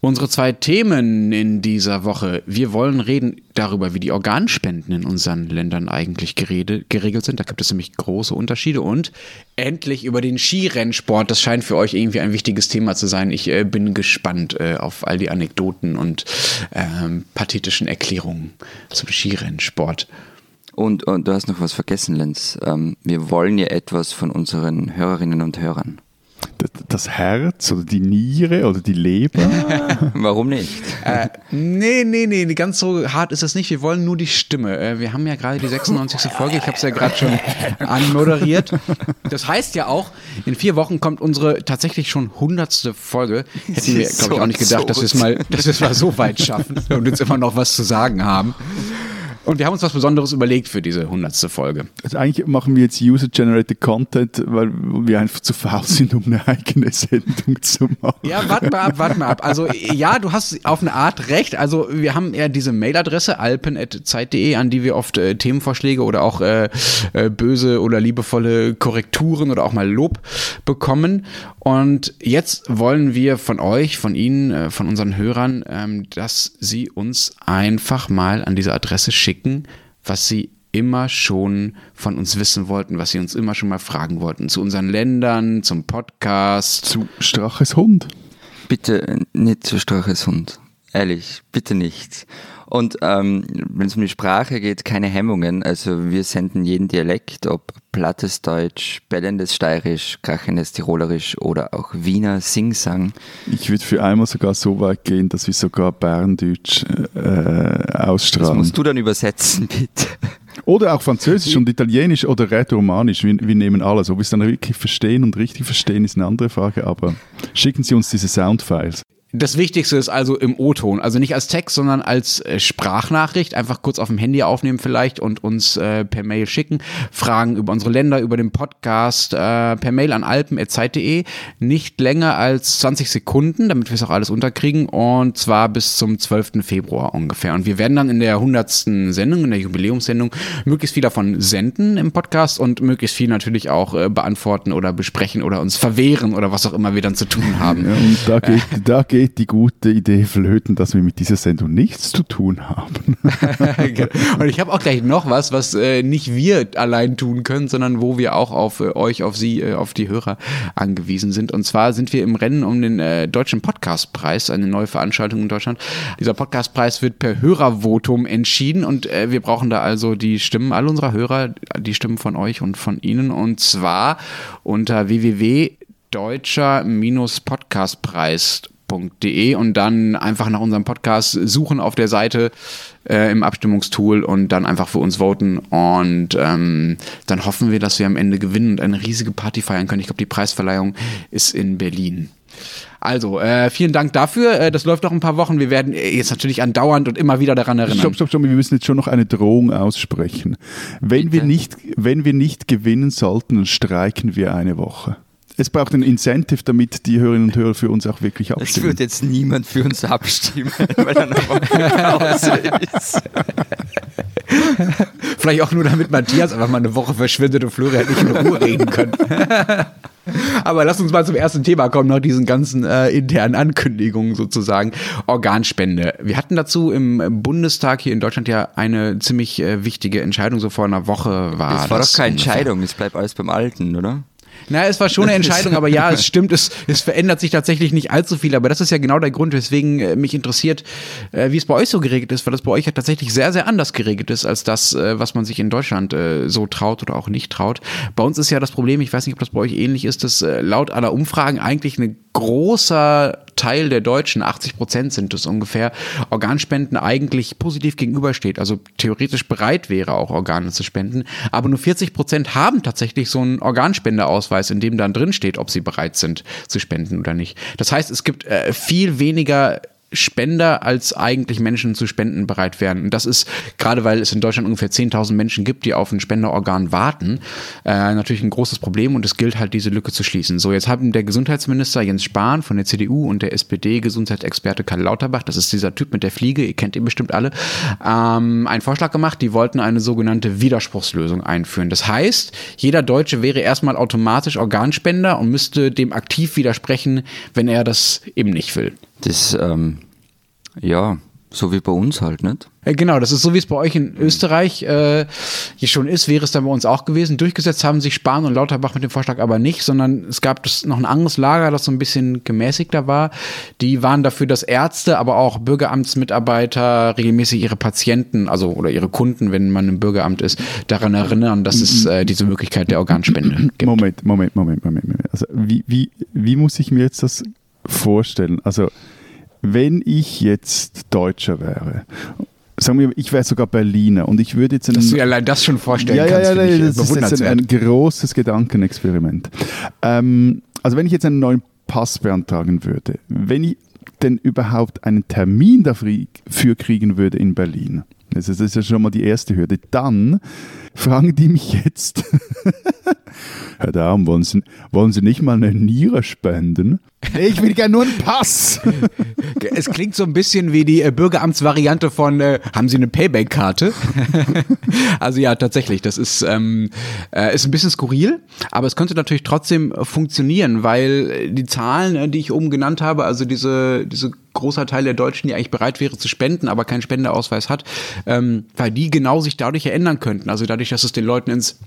Unsere zwei Themen in dieser Woche. Wir wollen reden darüber, wie die Organspenden in unseren Ländern eigentlich gerede, geregelt sind. Da gibt es nämlich große Unterschiede. Und endlich über den Skirennsport. Das scheint für euch irgendwie ein wichtiges Thema zu sein. Ich äh, bin gespannt äh, auf all die Anekdoten und ähm, pathetischen Erklärungen zum Skirennsport. Und, und, du hast noch was vergessen, Lenz. Ähm, wir wollen ja etwas von unseren Hörerinnen und Hörern das Herz oder die Niere oder die Leber? Warum nicht? Äh, nee, nee, nee, ganz so hart ist das nicht. Wir wollen nur die Stimme. Äh, wir haben ja gerade die 96. Folge, ich habe es ja gerade schon anmoderiert. Das heißt ja auch, in vier Wochen kommt unsere tatsächlich schon 100. Folge. Hätten wir, glaube ich, auch nicht gedacht, dass wir es mal, dass wir es mal so weit schaffen und jetzt immer noch was zu sagen haben. Und wir haben uns was Besonderes überlegt für diese hundertste Folge. Also eigentlich machen wir jetzt User-Generated Content, weil wir einfach zu faul sind, um eine eigene Sendung zu machen. Ja, warte mal ab, warte mal ab. Also ja, du hast auf eine Art recht. Also wir haben ja diese Mailadresse alpen.zeit.de, an die wir oft äh, Themenvorschläge oder auch äh, äh, böse oder liebevolle Korrekturen oder auch mal Lob bekommen. Und jetzt wollen wir von euch, von Ihnen, äh, von unseren Hörern, ähm, dass Sie uns einfach mal an diese Adresse schicken schicken, was sie immer schon von uns wissen wollten, was sie uns immer schon mal fragen wollten. Zu unseren Ländern, zum Podcast. Zu Straches Hund. Bitte nicht zu Straches Hund. Ehrlich, bitte nicht. Und ähm, wenn es um die Sprache geht, keine Hemmungen. Also wir senden jeden Dialekt, ob plattes Deutsch, bellendes Steirisch, krachendes Tirolerisch oder auch Wiener Singsang. Ich würde für einmal sogar so weit gehen, dass wir sogar Berndeutsch äh, ausstrahlen. Das musst du dann übersetzen, bitte. Oder auch Französisch und Italienisch oder Rätoromanisch. Wir, wir nehmen alles. Ob wir es dann wirklich verstehen und richtig verstehen, ist eine andere Frage. Aber schicken Sie uns diese Soundfiles. Das Wichtigste ist also im O-Ton, also nicht als Text, sondern als äh, Sprachnachricht, einfach kurz auf dem Handy aufnehmen vielleicht und uns äh, per Mail schicken. Fragen über unsere Länder, über den Podcast, äh, per Mail an alpen.zeit.de. Nicht länger als 20 Sekunden, damit wir es auch alles unterkriegen und zwar bis zum 12. Februar ungefähr. Und wir werden dann in der 100. Sendung, in der Jubiläumssendung, möglichst viel davon senden im Podcast und möglichst viel natürlich auch äh, beantworten oder besprechen oder uns verwehren oder was auch immer wir dann zu tun haben. Ja, und da geht, da geht geht die gute Idee flöten, dass wir mit dieser Sendung nichts zu tun haben. Genau. und ich habe auch gleich noch was, was äh, nicht wir allein tun können, sondern wo wir auch auf äh, euch, auf Sie, äh, auf die Hörer angewiesen sind. Und zwar sind wir im Rennen um den äh, Deutschen Podcastpreis, eine neue Veranstaltung in Deutschland. Dieser Podcastpreis wird per Hörervotum entschieden und äh, wir brauchen da also die Stimmen all unserer Hörer, die Stimmen von euch und von Ihnen. Und zwar unter www.deutscher-podcastpreis.com podcast.de und dann einfach nach unserem Podcast suchen auf der Seite äh, im Abstimmungstool und dann einfach für uns voten. Und ähm, dann hoffen wir, dass wir am Ende gewinnen und eine riesige Party feiern können. Ich glaube, die Preisverleihung ist in Berlin. Also, äh, vielen Dank dafür. Äh, das läuft noch ein paar Wochen. Wir werden jetzt natürlich andauernd und immer wieder daran erinnern. Stopp, stopp, stopp. Wir müssen jetzt schon noch eine Drohung aussprechen. Wenn, wir nicht, wenn wir nicht gewinnen sollten, dann streiken wir eine Woche es braucht ein Incentive, damit die Hörerinnen und Hörer für uns auch wirklich abstimmen. Es wird jetzt niemand für uns abstimmen, weil er noch Pause ist. Vielleicht auch nur, damit Matthias einfach mal eine Woche verschwindet und Florian nicht in Ruhe reden können. Aber lass uns mal zum ersten Thema kommen, nach diesen ganzen äh, internen Ankündigungen sozusagen. Organspende. Wir hatten dazu im Bundestag hier in Deutschland ja eine ziemlich äh, wichtige Entscheidung, so vor einer Woche war. Es war das doch keine Entscheidung, es bleibt alles beim Alten, oder? Na, es war schon eine Entscheidung, aber ja, es stimmt, es, es verändert sich tatsächlich nicht allzu viel. Aber das ist ja genau der Grund, weswegen äh, mich interessiert, äh, wie es bei euch so geregelt ist, weil das bei euch ja tatsächlich sehr, sehr anders geregelt ist, als das, äh, was man sich in Deutschland so traut oder auch nicht traut. Bei uns ist ja das Problem, ich weiß nicht, ob das bei euch ähnlich ist, dass laut aller Umfragen eigentlich ein großer Teil der Deutschen, 80 Prozent sind es ungefähr, Organspenden eigentlich positiv gegenübersteht, also theoretisch bereit wäre, auch Organe zu spenden. Aber nur 40 Prozent haben tatsächlich so einen Organspendeausweis, in dem dann drin steht, ob sie bereit sind zu spenden oder nicht. Das heißt, es gibt äh, viel weniger Spender als eigentlich Menschen zu Spenden bereit wären. Und das ist, gerade weil es in Deutschland ungefähr 10.000 Menschen gibt, die auf ein Spenderorgan warten, äh, natürlich ein großes Problem und es gilt halt, diese Lücke zu schließen. So, jetzt haben der Gesundheitsminister Jens Spahn von der CDU und der SPD-Gesundheitsexperte Karl Lauterbach, das ist dieser Typ mit der Fliege, ihr kennt ihn bestimmt alle, ähm, einen Vorschlag gemacht, die wollten eine sogenannte Widerspruchslösung einführen. Das heißt, jeder Deutsche wäre erstmal automatisch Organspender und müsste dem aktiv widersprechen, wenn er das eben nicht will. Das, ähm, ja, so wie bei uns halt, nicht? Äh, genau, das ist so, wie es bei euch in Österreich äh, hier schon ist, wäre es dann bei uns auch gewesen. Durchgesetzt haben sich Spahn und Lauterbach mit dem Vorschlag aber nicht, sondern es gab das noch ein anderes Lager, das so ein bisschen gemäßigter war. Die waren dafür, dass Ärzte, aber auch Bürgeramtsmitarbeiter regelmäßig ihre Patienten, also oder ihre Kunden, wenn man im Bürgeramt ist, daran erinnern, dass es äh, diese Möglichkeit der Organspende gibt. Moment, Moment, Moment, Moment. Moment. Also wie, wie, wie muss ich mir jetzt das vorstellen? Also wenn ich jetzt Deutscher wäre sagen wir, ich wäre sogar Berliner und ich würde jetzt... Dass du allein das schon vorstellen ja, kannst, ja, ja, das ist jetzt ein, ein großes Gedankenexperiment. Ähm, also wenn ich jetzt einen neuen Pass beantragen würde, wenn ich denn überhaupt einen Termin dafür kriegen würde in Berlin, also das ist ja schon mal die erste Hürde, dann fragen die mich jetzt, Herr Daum, wollen Sie, wollen Sie nicht mal eine Niere spenden? Ich will gerne nur einen Pass. Es klingt so ein bisschen wie die äh, Bürgeramtsvariante von äh, haben Sie eine Payback-Karte? also ja, tatsächlich, das ist, ähm, äh, ist ein bisschen skurril, aber es könnte natürlich trotzdem funktionieren, weil äh, die Zahlen, äh, die ich oben genannt habe, also diese, diese großer Teil der Deutschen, die eigentlich bereit wäre zu spenden, aber keinen Spendeausweis hat, ähm, weil die genau sich dadurch ändern könnten. Also dadurch, dass es den Leuten ins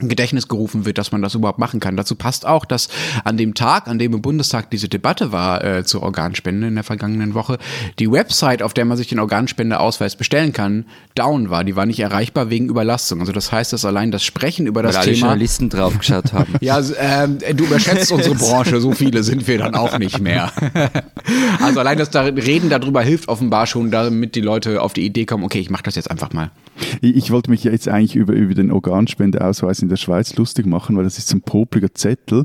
Gedächtnis gerufen wird, dass man das überhaupt machen kann. Dazu passt auch, dass an dem Tag, an dem im Bundestag diese Debatte war äh, zur Organspende in der vergangenen Woche, die Website, auf der man sich den Organspendeausweis bestellen kann, down war. Die war nicht erreichbar wegen Überlastung. Also das heißt, dass allein das Sprechen über das Weil Thema. Journalisten draufgeschaut haben. ja, ähm, du überschätzt unsere Branche. So viele sind wir dann auch nicht mehr. also allein das Reden darüber hilft offenbar schon, damit die Leute auf die Idee kommen, okay, ich mache das jetzt einfach mal. Ich, ich wollte mich jetzt eigentlich über, über den Organspendeausweis in der Schweiz lustig machen, weil das ist so ein popliger Zettel,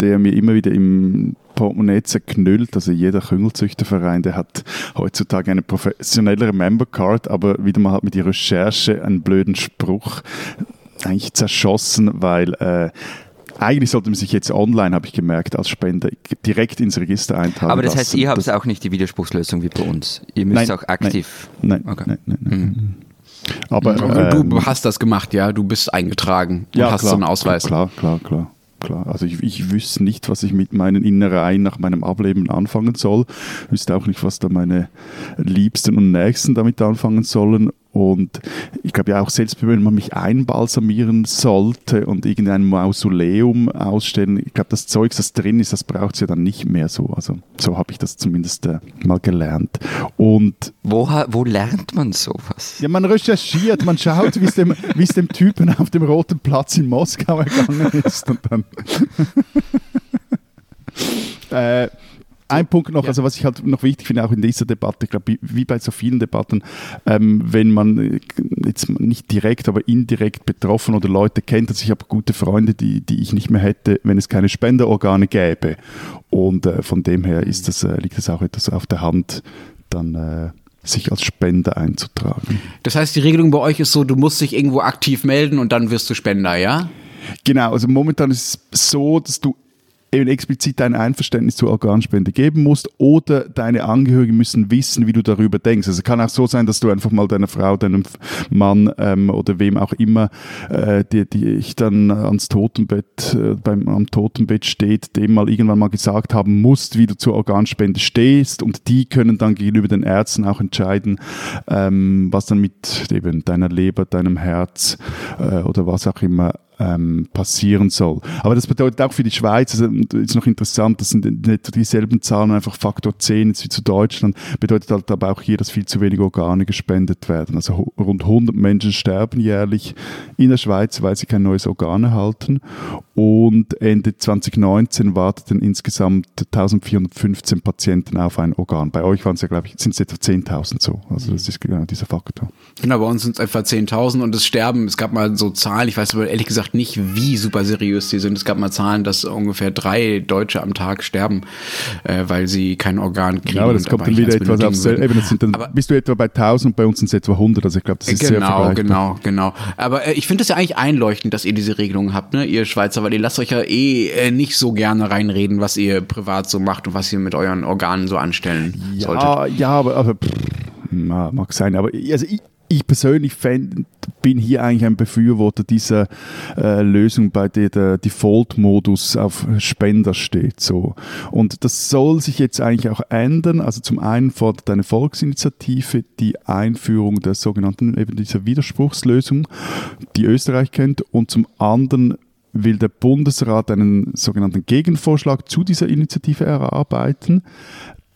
der mir immer wieder im Portemonnaie zerknüllt. Also jeder Küngelzüchterverein, der hat heutzutage eine professionellere Membercard, aber wieder mal hat mit der Recherche einen blöden Spruch eigentlich zerschossen, weil äh, eigentlich sollte man sich jetzt online, habe ich gemerkt, als Spender direkt ins Register eintragen Aber das heißt, ihr habt auch nicht die Widerspruchslösung wie bei uns. Ihr müsst nein, auch aktiv. Nein, nein, okay. nein, nein, nein. Mhm. Aber du ähm, hast das gemacht, ja, du bist eingetragen und ja, hast klar, so einen Ausweis. Klar, klar, klar. Klar, also ich, ich wüsste nicht, was ich mit meinen Innereien nach meinem Ableben anfangen soll. Ich wüsste auch nicht, was da meine Liebsten und Nächsten damit anfangen sollen. Und ich glaube ja auch selbst, wenn man mich einbalsamieren sollte und irgendein Mausoleum ausstellen, ich glaube, das Zeug, das drin ist, das braucht es ja dann nicht mehr so. Also so habe ich das zumindest äh, mal gelernt. Und wo, wo lernt man sowas? Ja, man recherchiert, man schaut, wie es dem, dem Typen auf dem Roten Platz in Moskau ergangen ist. Und dann äh, ein Punkt noch, ja. also was ich halt noch wichtig finde, auch in dieser Debatte, ich glaube, wie bei so vielen Debatten, ähm, wenn man äh, jetzt nicht direkt, aber indirekt betroffen oder Leute kennt, also ich habe gute Freunde, die, die ich nicht mehr hätte, wenn es keine Spenderorgane gäbe. Und äh, von dem her ist das, äh, liegt das auch etwas auf der Hand, dann äh, sich als Spender einzutragen. Das heißt, die Regelung bei euch ist so, du musst dich irgendwo aktiv melden und dann wirst du Spender, ja? Genau, also momentan ist es so, dass du eben explizit dein Einverständnis zur Organspende geben musst oder deine Angehörigen müssen wissen, wie du darüber denkst. Also es kann auch so sein, dass du einfach mal deiner Frau, deinem Mann ähm, oder wem auch immer, äh, die, die ich dann ans Totenbett, äh, beim, am Totenbett steht, dem mal irgendwann mal gesagt haben musst, wie du zur Organspende stehst und die können dann gegenüber den Ärzten auch entscheiden, ähm, was dann mit eben deiner Leber, deinem Herz äh, oder was auch immer ähm, passieren soll. Aber das bedeutet auch für die Schweiz, also ist noch interessant, das sind nicht dieselben Zahlen, einfach Faktor 10 wie zu Deutschland, bedeutet halt aber auch hier, dass viel zu wenig Organe gespendet werden. Also rund 100 Menschen sterben jährlich in der Schweiz, weil sie kein neues Organ erhalten. Und Ende 2019 warteten insgesamt 1415 Patienten auf ein Organ. Bei euch waren es ja, glaube ich, sind es etwa 10.000 so. Also das ist genau dieser Faktor. Genau, bei uns sind es etwa 10.000 und es sterben, es gab mal so Zahlen, ich weiß aber ehrlich gesagt nicht, wie super seriös die sind. Es gab mal Zahlen, dass ungefähr drei Deutsche am Tag sterben, äh, weil sie kein Organ kriegen. Ja, aber das kommt dann wieder etwas auf eben, das sind dann, aber, Bist du etwa bei 1000 und bei uns sind es etwa 100, also ich glaube, das ist genau, sehr vergleichbar. Genau, genau, Aber äh, ich finde es ja eigentlich einleuchtend, dass ihr diese Regelung habt, ne, ihr Schweizer, weil ihr lasst euch ja eh äh, nicht so gerne reinreden, was ihr privat so macht und was ihr mit euren Organen so anstellen ja, solltet. Ja, aber, aber pff, mag sein, aber also ich, ich persönlich fänd, bin hier eigentlich ein Befürworter dieser äh, Lösung, bei der der Default-Modus auf Spender steht. So. Und das soll sich jetzt eigentlich auch ändern. Also zum einen fordert eine Volksinitiative die Einführung der sogenannten eben dieser Widerspruchslösung, die Österreich kennt, und zum anderen will der Bundesrat einen sogenannten Gegenvorschlag zu dieser Initiative erarbeiten.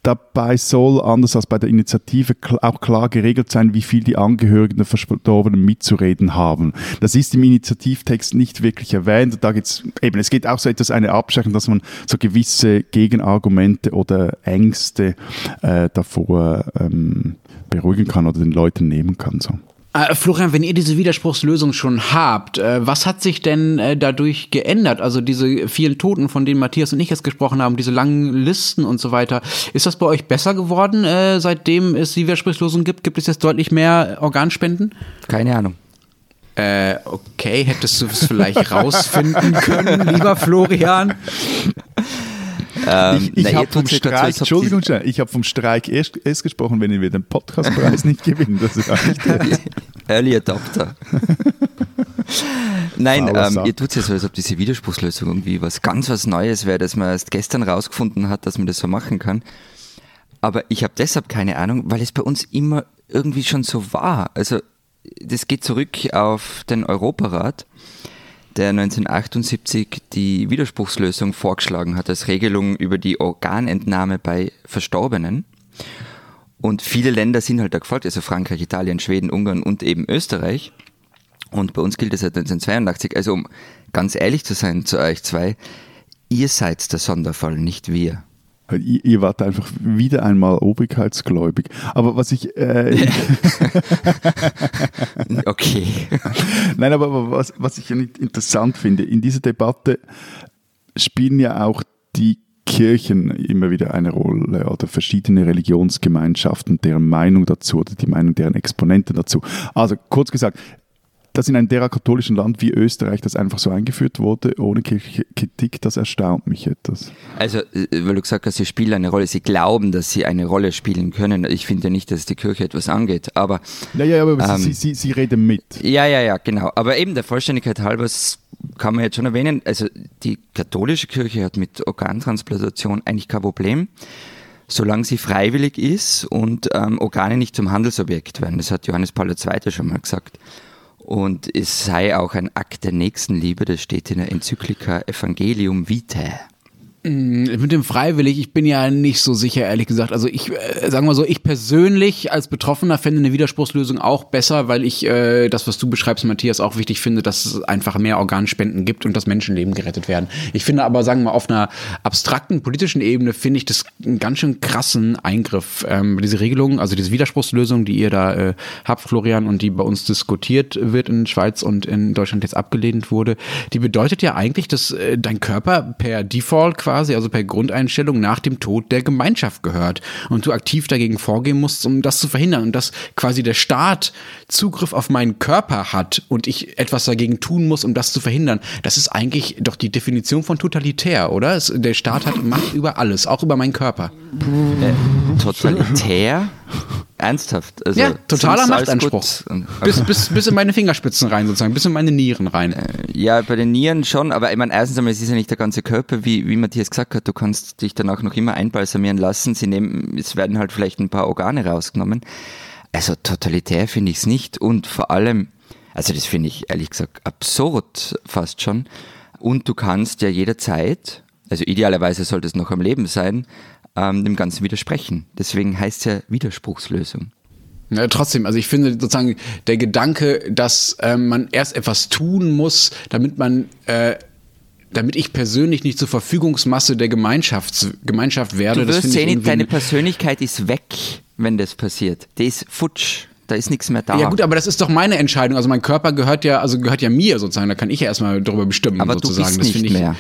Dabei soll, anders als bei der Initiative, auch klar geregelt sein, wie viel die Angehörigen der Verstorbenen mitzureden haben. Das ist im Initiativtext nicht wirklich erwähnt. Da geht's eben, es geht auch so etwas eine Abschreckung, dass man so gewisse Gegenargumente oder Ängste äh, davor ähm, beruhigen kann oder den Leuten nehmen kann. So. Äh, Florian, wenn ihr diese Widerspruchslösung schon habt, äh, was hat sich denn äh, dadurch geändert? Also diese vielen Toten, von denen Matthias und ich jetzt gesprochen haben, diese langen Listen und so weiter. Ist das bei euch besser geworden, äh, seitdem es die Widerspruchslösung gibt? Gibt es jetzt deutlich mehr Organspenden? Keine Ahnung. Äh, okay, hättest du es vielleicht rausfinden können, lieber Florian? Ähm, ich ich habe vom Streik, Entschuldigung, ich habe vom Streik erst, erst gesprochen, wenn wir den Podcastpreis nicht gewinnen. Das ist nicht Early Adopter. Nein, ähm, ihr tut es ja so, als ob diese Widerspruchslösung irgendwie was ganz was Neues wäre, dass man erst gestern rausgefunden hat, dass man das so machen kann. Aber ich habe deshalb keine Ahnung, weil es bei uns immer irgendwie schon so war. Also das geht zurück auf den Europarat der 1978 die Widerspruchslösung vorgeschlagen hat als Regelung über die Organentnahme bei Verstorbenen. Und viele Länder sind halt da gefolgt, also Frankreich, Italien, Schweden, Ungarn und eben Österreich. Und bei uns gilt das seit 1982. Also um ganz ehrlich zu sein zu euch zwei, ihr seid der Sonderfall, nicht wir. Ihr, ihr wart einfach wieder einmal obrigkeitsgläubig. Aber was ich. Äh, okay. Nein, aber was, was ich interessant finde, in dieser Debatte spielen ja auch die Kirchen immer wieder eine Rolle oder verschiedene Religionsgemeinschaften, deren Meinung dazu oder die Meinung deren Exponenten dazu. Also kurz gesagt, dass in einem derart katholischen Land wie Österreich das einfach so eingeführt wurde, ohne Kritik, das erstaunt mich etwas. Also, äh, weil du gesagt hast, sie spielen eine Rolle, sie glauben, dass sie eine Rolle spielen können. Ich finde nicht, dass die Kirche etwas angeht, aber. Ja, ja, aber ähm, sie, sie, sie reden mit. Ja, ja, ja, genau. Aber eben der Vollständigkeit halber kann man jetzt schon erwähnen, also die katholische Kirche hat mit Organtransplantation eigentlich kein Problem solange sie freiwillig ist und ähm, Organe nicht zum Handelsobjekt werden. Das hat Johannes Paul II. schon mal gesagt. Und es sei auch ein Akt der Nächstenliebe, das steht in der Enzyklika Evangelium Vitae. Mm, mit dem freiwillig, ich bin ja nicht so sicher, ehrlich gesagt. Also ich, äh, sagen wir so, ich persönlich als Betroffener fände eine Widerspruchslösung auch besser, weil ich äh, das, was du beschreibst, Matthias, auch wichtig finde, dass es einfach mehr Organspenden gibt und dass Menschenleben gerettet werden. Ich finde aber, sagen wir mal, auf einer abstrakten politischen Ebene finde ich das einen ganz schön krassen Eingriff. Ähm, diese Regelung, also diese Widerspruchslösung, die ihr da äh, habt, Florian, und die bei uns diskutiert wird in Schweiz und in Deutschland jetzt abgelehnt wurde, die bedeutet ja eigentlich, dass äh, dein Körper per Default quasi quasi, also per Grundeinstellung nach dem Tod der Gemeinschaft gehört und du aktiv dagegen vorgehen musst, um das zu verhindern und dass quasi der Staat Zugriff auf meinen Körper hat und ich etwas dagegen tun muss, um das zu verhindern. Das ist eigentlich doch die Definition von totalitär, oder? Es, der Staat hat Macht über alles, auch über meinen Körper. Äh, totalitär? Ernsthaft? Also, ja, totaler Machtanspruch. Bis, bis, bis in meine Fingerspitzen rein, sozusagen, bis in meine Nieren rein. Äh, ja, bei den Nieren schon, aber ich meine, erstens einmal, es ist ja nicht der ganze Körper, wie, wie Matthias gesagt hat, du kannst dich dann auch noch immer einbalsamieren lassen. Sie nehmen, es werden halt vielleicht ein paar Organe rausgenommen. Also totalitär finde ich es nicht und vor allem, also das finde ich ehrlich gesagt absurd fast schon. Und du kannst ja jederzeit, also idealerweise sollte es noch am Leben sein, ähm, dem Ganzen widersprechen. Deswegen heißt es ja Widerspruchslösung. Ja, trotzdem, also ich finde sozusagen der Gedanke, dass äh, man erst etwas tun muss, damit man äh, damit ich persönlich nicht zur Verfügungsmasse der Gemeinschaft, Gemeinschaft werde. Du wirst sehen, deine Persönlichkeit ist weg, wenn das passiert. Die ist futsch. Da ist nichts mehr da. Ja gut, aber das ist doch meine Entscheidung. Also mein Körper gehört ja, also gehört ja mir sozusagen. Da kann ich ja erstmal darüber bestimmen. aber sozusagen. du bist nicht ich, mehr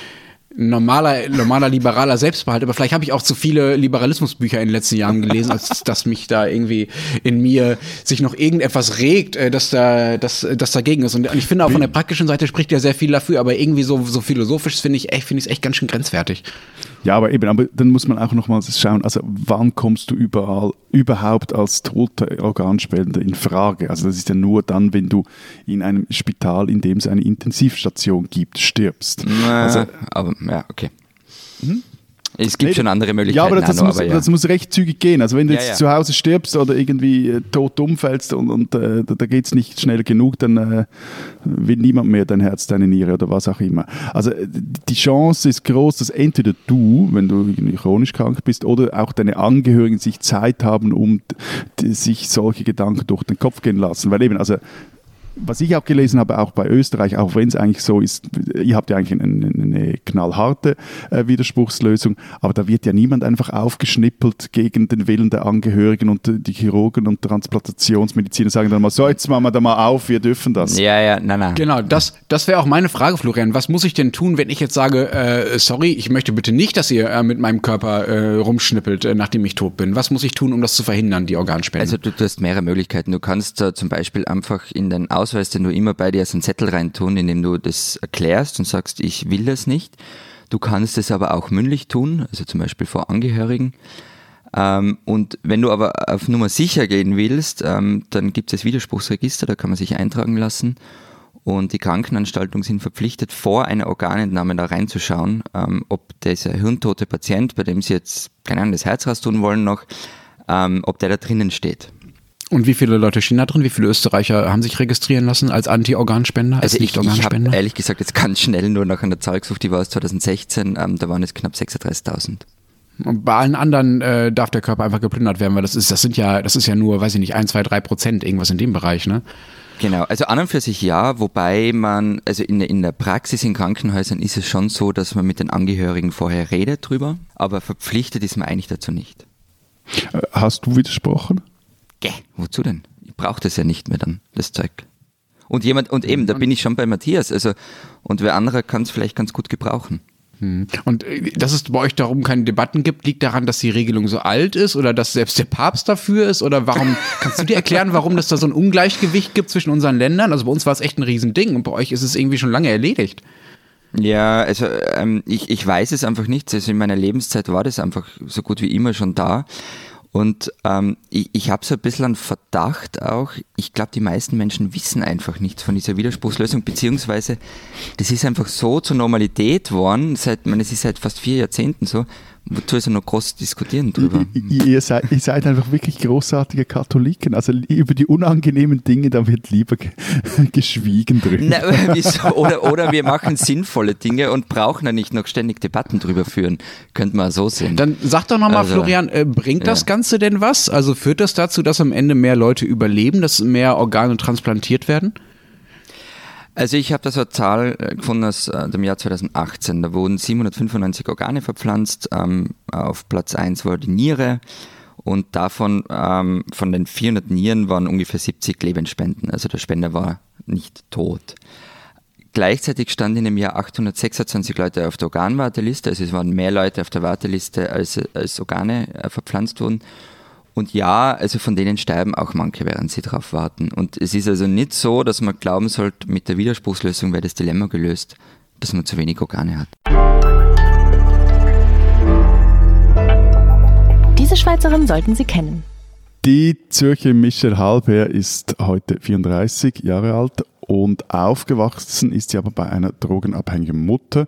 normaler, normaler liberaler Selbstbehalt, aber vielleicht habe ich auch zu viele Liberalismusbücher in den letzten Jahren gelesen, als dass mich da irgendwie in mir sich noch irgendetwas regt, äh, dass da, dass, das dagegen ist. Und ich finde auch von der praktischen Seite spricht ja sehr viel dafür, aber irgendwie so, so philosophisch finde ich echt, finde ich es echt ganz schön grenzwertig. Ja, aber eben, aber dann muss man auch nochmal schauen, also wann kommst du überall, überhaupt als toter Organspender in Frage? Also das ist ja nur dann, wenn du in einem Spital, in dem es eine Intensivstation gibt, stirbst. Na, also, aber ja, okay. Mhm. Es gibt nee, schon andere Möglichkeiten. Ja, aber das, Hanno, muss, aber ja. das muss recht zügig gehen. Also wenn du jetzt ja. zu Hause stirbst oder irgendwie äh, tot umfällst und, und äh, da, da geht es nicht schnell genug, dann äh, will niemand mehr dein Herz, deine Niere oder was auch immer. Also äh, die Chance ist groß, dass entweder du, wenn du chronisch krank bist, oder auch deine Angehörigen sich Zeit haben, um sich solche Gedanken durch den Kopf gehen lassen. Weil eben, also was ich auch gelesen habe, auch bei Österreich, auch wenn es eigentlich so ist, ihr habt ja eigentlich eine, eine knallharte äh, Widerspruchslösung, aber da wird ja niemand einfach aufgeschnippelt gegen den Willen der Angehörigen und äh, die Chirurgen und Transplantationsmediziner sagen dann mal, so jetzt machen wir da mal auf, wir dürfen das. Ja, ja, nein, nein. Genau, das, das wäre auch meine Frage, Florian. Was muss ich denn tun, wenn ich jetzt sage, äh, sorry, ich möchte bitte nicht, dass ihr äh, mit meinem Körper äh, rumschnippelt, äh, nachdem ich tot bin? Was muss ich tun, um das zu verhindern, die Organspende? Also du, du hast mehrere Möglichkeiten. Du kannst äh, zum Beispiel einfach in den Ausweis, den du immer bei dir so einen Zettel reintun, in dem du das erklärst und sagst, ich will das nicht. Du kannst es aber auch mündlich tun, also zum Beispiel vor Angehörigen. Ähm, und wenn du aber auf Nummer sicher gehen willst, ähm, dann gibt es das Widerspruchsregister, da kann man sich eintragen lassen. Und die Krankenanstaltungen sind verpflichtet, vor einer Organentnahme da reinzuschauen, ähm, ob dieser hirntote Patient, bei dem sie jetzt, keine Ahnung, das Herz raus tun wollen noch, ob der da drinnen steht. Und wie viele Leute stehen da drin? Wie viele Österreicher haben sich registrieren lassen als Anti-Organspender, als Also ich, ich habe Nicht-Organspender? ehrlich gesagt jetzt ganz schnell nur nach einer Zahl gesucht, die war aus 2016, ähm, da waren es knapp 36.000. Und bei allen anderen äh, darf der Körper einfach geplündert werden, weil das ist, das sind ja, das ist ja nur, weiß ich nicht, ein, zwei, drei Prozent, irgendwas in dem Bereich, ne? Genau, also an und für sich ja, wobei man, also in, der- in der Praxis in Krankenhäusern ist es schon so, dass man mit den Angehörigen vorher redet drüber, aber verpflichtet ist man eigentlich dazu nicht. Äh, Hast du widersprochen? Gäh, wozu denn? Ich brauche das ja nicht mehr dann, das Zeug. Und jemand, und eben, da bin ich schon bei Matthias, also, und wer anderer kann es vielleicht ganz gut gebrauchen. Und äh, dass es bei euch darum keine Debatten gibt, liegt daran, dass die Regelung so alt ist oder dass selbst der Papst dafür ist? Oder warum, kannst du dir erklären, warum es da so ein Ungleichgewicht gibt zwischen unseren Ländern? Also bei uns war es echt ein Riesending und bei euch ist es irgendwie schon lange erledigt. Ja, also ähm, ich, ich weiß es einfach nicht. Also in meiner Lebenszeit war das einfach so gut wie immer schon da. Und ähm, ich, ich habe so ein bisschen einen Verdacht auch, ich glaube, die meisten Menschen wissen einfach nichts von dieser Widerspruchslösung, beziehungsweise das ist einfach so zur Normalität geworden, seit, ich meine, es ist seit fast vier Jahrzehnten so, wozu also noch groß diskutieren drüber. Ihr seid, ihr seid einfach wirklich großartige Katholiken. Also über die unangenehmen Dinge, da wird lieber ge geschwiegen drüber. Na, wieso? oder, oder wir machen sinnvolle Dinge und brauchen ja nicht noch ständig Debatten drüber führen. Könnte man so sehen. Dann sag doch nochmal, Also, Florian, äh, bringt das ja. Ganze denn was? Also führt das dazu, dass am Ende mehr Leute überleben, dass mehr Organe transplantiert werden? Also ich habe da so eine Zahl äh, gefunden aus äh, dem Jahr 2018. Da wurden 795 Organe verpflanzt. Ähm, auf Platz 1 war die Niere und davon, ähm, von den 400 Nieren waren ungefähr 70 Lebensspenden. Also der Spender war nicht tot. Gleichzeitig standen in dem Jahr 826 Leute auf der Organwarteliste. Also es waren mehr Leute auf der Warteliste, als, als Organe äh, verpflanzt wurden. Und ja, also von denen sterben auch manche, während sie darauf warten. Und es ist also nicht so, dass man glauben sollte, mit der Widerspruchslösung wäre das Dilemma gelöst, dass man zu wenig Organe hat. Diese Schweizerin sollten Sie kennen. Die Zürcher Michelle Halber ist heute 34 Jahre alt und aufgewachsen ist sie aber bei einer drogenabhängigen Mutter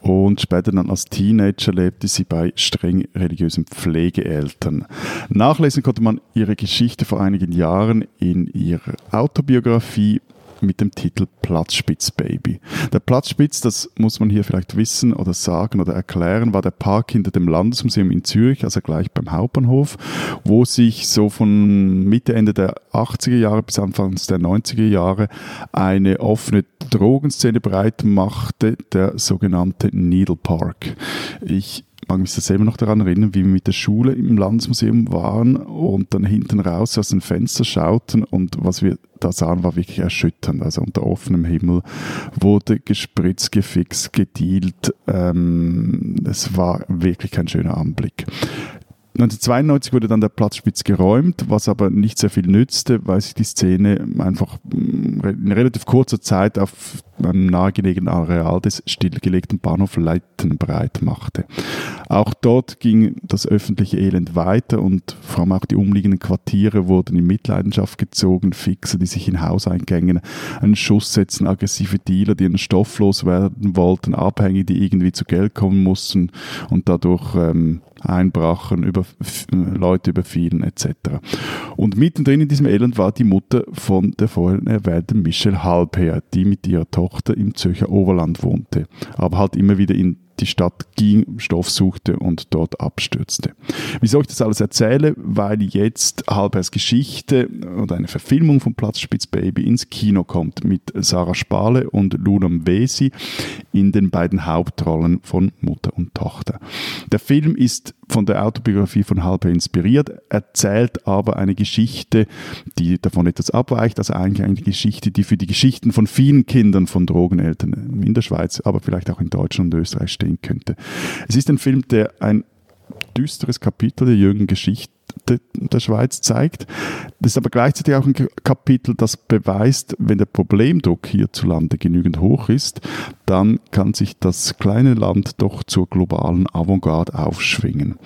und später dann als Teenager lebte sie bei streng religiösen Pflegeeltern. Nachlesen konnte man ihre Geschichte vor einigen Jahren in ihrer Autobiografie mit dem Titel Platzspitzbaby. Der Platzspitz, das muss man hier vielleicht wissen oder sagen oder erklären, war der Park hinter dem Landesmuseum in Zürich, also gleich beim Hauptbahnhof, wo sich so von Mitte, Ende der 80er Jahre bis Anfang der 90er Jahre eine offene Drogenszene breit machte, der sogenannte Needle Park. Ich mag mich selber noch daran erinnern, wie wir mit der Schule im Landesmuseum waren und dann hinten raus aus dem Fenster schauten und was wir da sahen, war wirklich erschütternd. Also unter offenem Himmel wurde gespritzt, gefixt, gedealt. Ähm, es war wirklich kein schöner Anblick. 1992 wurde dann der Platzspitz geräumt, was aber nicht sehr viel nützte, weil sich die Szene einfach mm, in relativ kurzer Zeit auf einem nahegelegenen Areal des stillgelegten Bahnhof Leiten breit machte. Auch dort ging das öffentliche Elend weiter und vor allem auch die umliegenden Quartiere wurden in Mitleidenschaft gezogen, Fixer, die sich in Hauseingängen einen Schuss setzen, aggressive Dealer, die einen Stoff loswerden wollten, Abhängige, die irgendwie zu Geld kommen mussten und dadurch ähm, einbrachen, über, Leute überfielen etc. Und mittendrin in diesem Elend war die Mutter von der vorhin erwähnten Michelle Halper, die mit ihrer Tochter im Zürcher Oberland wohnte, aber halt immer wieder in die Stadt ging, Stoff suchte und dort abstürzte. Wieso ich das alles erzähle? Weil jetzt Halbers Geschichte oder eine Verfilmung von Platzspitz Baby ins Kino kommt mit Sarah Spale und Luna Mvesi in den beiden Hauptrollen von Mutter und Tochter. Der Film ist von der Autobiografie von Halper inspiriert, erzählt aber eine Geschichte, die davon etwas abweicht, also eigentlich eine Geschichte, die für die Geschichten von vielen Kindern von Drogeneltern in der Schweiz, aber vielleicht auch in Deutschland und Österreich stehen könnte. Es ist ein Film, der ein düsteres Kapitel der jüngeren Geschichte der Schweiz zeigt. Das ist aber gleichzeitig auch ein Kapitel, das beweist, wenn der Problemdruck hierzulande genügend hoch ist, dann kann sich das kleine Land doch zur globalen Avantgarde aufschwingen.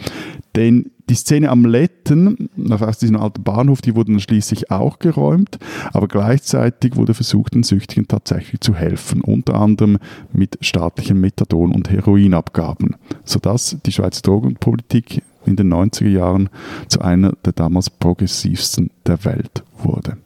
Denn die Szene am Letten, aus diesem alten Bahnhof, die wurden schließlich auch geräumt, aber gleichzeitig wurde versucht, den Süchtigen tatsächlich zu helfen, unter anderem mit staatlichen Methadon- und Heroinabgaben, sodass die Schweizer Drogenpolitik in den 90er Jahren zu einer der damals progressivsten der Welt wurde.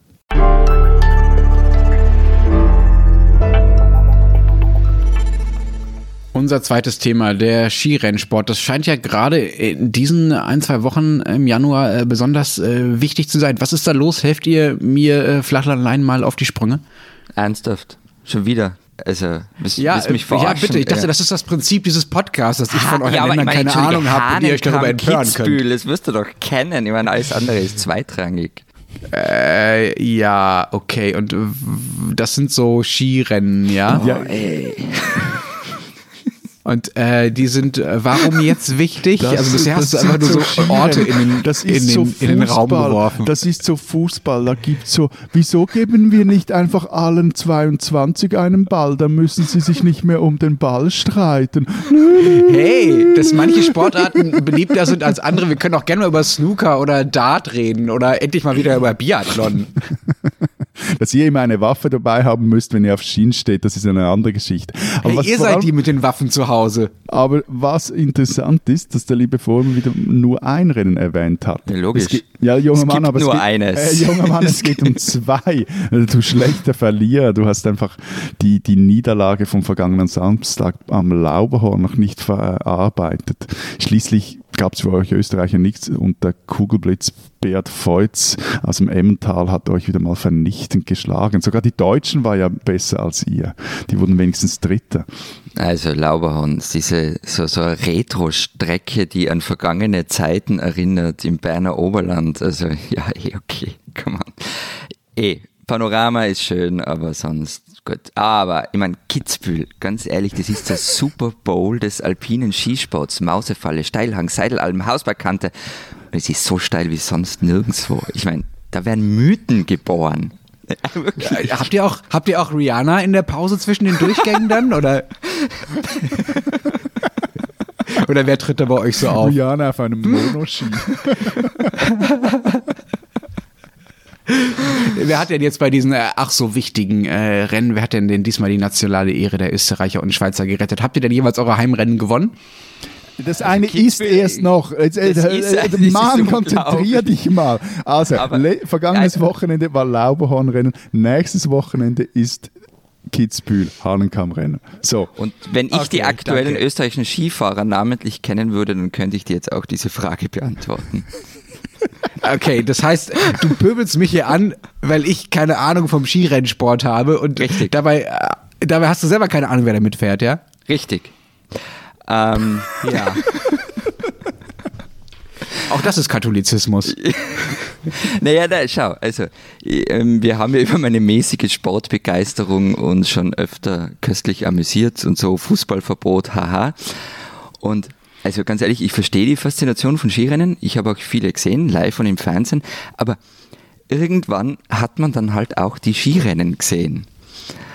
Unser zweites Thema, der Skirennsport. Das scheint ja gerade in diesen ein, zwei Wochen im Januar äh, besonders äh, wichtig zu sein. Was ist da los? Helft ihr mir äh, Flachlandlein mal auf die Sprünge? Ernsthaft? Schon wieder? Also, bist, ja, bist mich verarschen? ja, bitte. Ich dachte, das ist das Prinzip dieses Podcasts, dass ich von euren ja, Ländern keine Ahnung habe und ihr euch darüber empören könnt. Das wirst du doch kennen. Ich meine, alles andere ist zweitrangig. Äh, ja, okay. Und das sind so Skirennen, ja? Oh, ja, ey. Und äh, die sind äh, warum jetzt wichtig? Das, also bisher hast du einfach nur so Orte in den, in, den, so in den Raum geworfen. Das ist so Fußball. Da gibt so, wieso geben wir nicht einfach allen 22 einen Ball? Da müssen sie sich nicht mehr um den Ball streiten. Hey, dass manche Sportarten beliebter sind als andere. Wir können auch gerne mal über Snooker oder Dart reden oder endlich mal wieder über Biathlon. Dass ihr immer eine Waffe dabei haben müsst, wenn ihr auf Schienen steht, das ist eine andere Geschichte. Aber hey, ihr seid die mit den Waffen zu Hause. Aber was interessant ist, dass der liebe Vormann wieder nur ein Rennen erwähnt hat. Ja, logisch. Geht, ja, junger es Mann, gibt aber nur es geht, eines. Äh, junger Mann, es geht um zwei. Du schlechter Verlierer, du hast einfach die, die Niederlage vom vergangenen Samstag am Lauberhorn noch nicht verarbeitet. Schließlich gab es für euch Österreicher nichts und der Kugelblitz Beat Feutz aus dem Emmental hat euch wieder mal vernichtend geschlagen. Sogar die Deutschen war ja besser als ihr. Die wurden wenigstens Dritter. Also Lauberhorn, diese so, so eine Retro-Strecke, die an vergangene Zeiten erinnert im Berner Oberland. Also ja, eh okay, come on. Eh, Panorama ist schön, aber sonst gut. Aber ich meine, Kitzbühel, ganz ehrlich, das ist der Super Bowl des alpinen Skisports. Mausefalle, Steilhang, Seidelalm, Hausbergkante. Und es ist so steil wie sonst nirgendwo. Ich meine, da werden Mythen geboren. Ja, habt, ihr auch, habt ihr auch Rihanna in der Pause zwischen den Durchgängen dann? Oder? oder wer tritt da bei euch so auf? Rihanna auf einem Monoski. wer hat denn jetzt bei diesen äh, ach so wichtigen äh, Rennen, wer hat denn, denn diesmal die nationale Ehre der Österreicher und Schweizer gerettet? Habt ihr denn jeweils eure Heimrennen gewonnen? Das eine ist erst noch. Jetzt, äh, äh, Mann, konzentrier dich mal. Also, vergangenes Wochenende war Lauberhornrennen. Nächstes Wochenende ist Kitzbühel, Hahnenkammrennen. So. Und wenn ich okay, die aktuellen danke. österreichischen Skifahrer namentlich kennen würde, dann könnte ich dir jetzt auch diese Frage beantworten. Okay, das heißt, du pöbelst mich hier an, weil ich keine Ahnung vom Skirennsport habe und Richtig. dabei Dabei hast du selber keine Ahnung, wer da mitfährt, ja? Richtig. Ähm, Ja. Auch das ist Katholizismus. naja, da, schau, also ähm, wir haben ja über meine mäßige Sportbegeisterung uns schon öfter köstlich amüsiert und so Fußballverbot, haha. Und also ganz ehrlich, ich verstehe die Faszination von Skirennen. Ich habe auch viele gesehen, live und im Fernsehen. Aber irgendwann hat man dann halt auch die Skirennen gesehen.